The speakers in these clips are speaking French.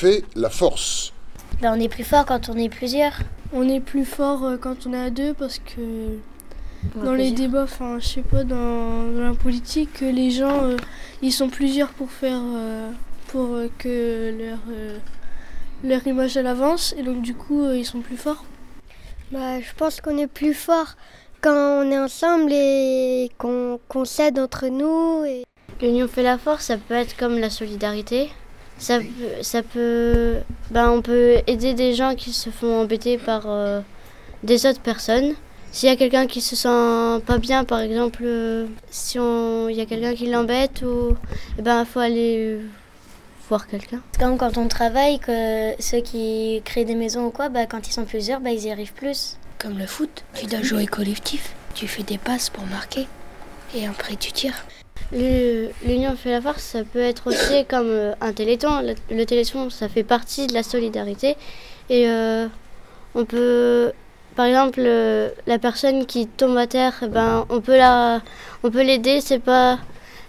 fait la force ben, On est plus fort quand on est plusieurs. On est plus fort euh, quand on est à deux parce que dans les débats, enfin je sais pas, dans, la politique, les gens euh, ils sont plusieurs pour faire euh, pour que leur, leur image elle avance et donc du coup ils sont plus forts. Bah, je pense qu'on est plus fort quand on est ensemble et qu'on s'aide entre nous. Et... L'union fait la force, ça peut être comme la solidarité. Ça, ça peut, ben on peut aider des gens qui se font embêter par euh, des autres personnes. S'il y a quelqu'un qui se sent pas bien, par exemple, euh, si il y a quelqu'un qui l'embête, ou eh ben faut aller voir quelqu'un. Comme quand on travaille, que ceux qui créent des maisons ou quoi, bah, quand ils sont plusieurs, bah, ils y arrivent plus. Comme le foot, tu dois jouer collectif, tu fais des passes pour marquer et après tu tires. L'union fait la force, ça peut être aussi comme euh, un téléthon. Le, téléthon, ça fait partie de la solidarité. Et euh, on peut, par exemple, euh, la personne qui tombe à terre, ben, on peut la, on peut l'aider. C'est pas,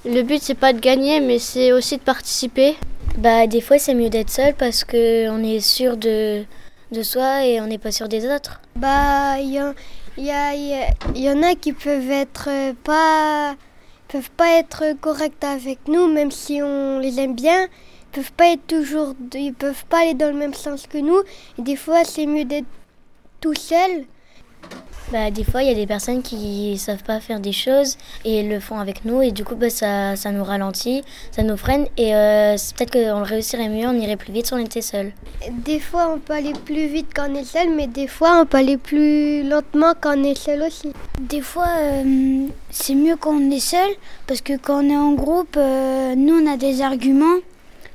le but, c'est pas de gagner, mais c'est aussi de participer. Bah, des fois, c'est mieux d'être seul parce qu'on est sûr de, de soi et on n'est pas sûr des autres. Bah, il y, y, y, en a qui peuvent être pas peuvent pas être corrects avec nous, même si on les aime bien. Ils peuvent pas être toujours, ils peuvent pas aller dans le même sens que nous. Et des fois, c'est mieux d'être tout seul bah, des fois, il y a des personnes qui savent pas faire des choses et le font avec nous et du coup, bah, ça, ça nous ralentit, ça nous freine et euh, peut-être qu'on le réussirait mieux, on irait plus vite si on était seul. Des fois, on peut aller plus vite quand on est seul, mais des fois, on peut aller plus lentement quand on est seul aussi. Des fois, euh, c'est mieux quand on est seul parce que quand on est en groupe, euh, nous, on a des arguments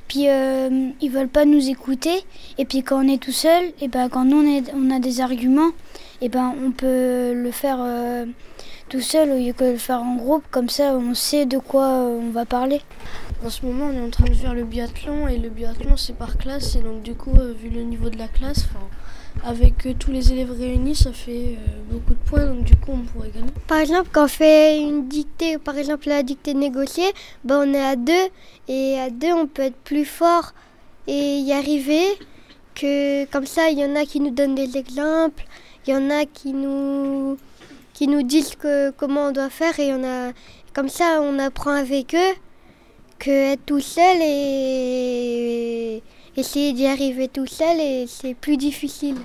puis euh, ils veulent pas nous écouter. Et puis quand on est tout seul, et ben quand nous on, est, on a des arguments, et ben on peut le faire euh, tout seul au lieu que le faire en groupe. Comme ça, on sait de quoi euh, on va parler. En ce moment, on est en train de faire le biathlon et le biathlon c'est par classe et donc du coup, vu le niveau de la classe, avec euh, tous les élèves réunis, ça fait euh, beaucoup de points, donc du coup on pourrait gagner. Par exemple, quand on fait une dictée, par exemple la dictée négociée, ben on est à deux, et à deux on peut être plus fort et y arriver. Que comme ça, il y en a qui nous donnent des exemples, il y en a qui nous qui nous disent que, comment on doit faire, et a comme ça on apprend avec eux que être tout seul et essayer d'y arriver tout seul et c'est plus difficile.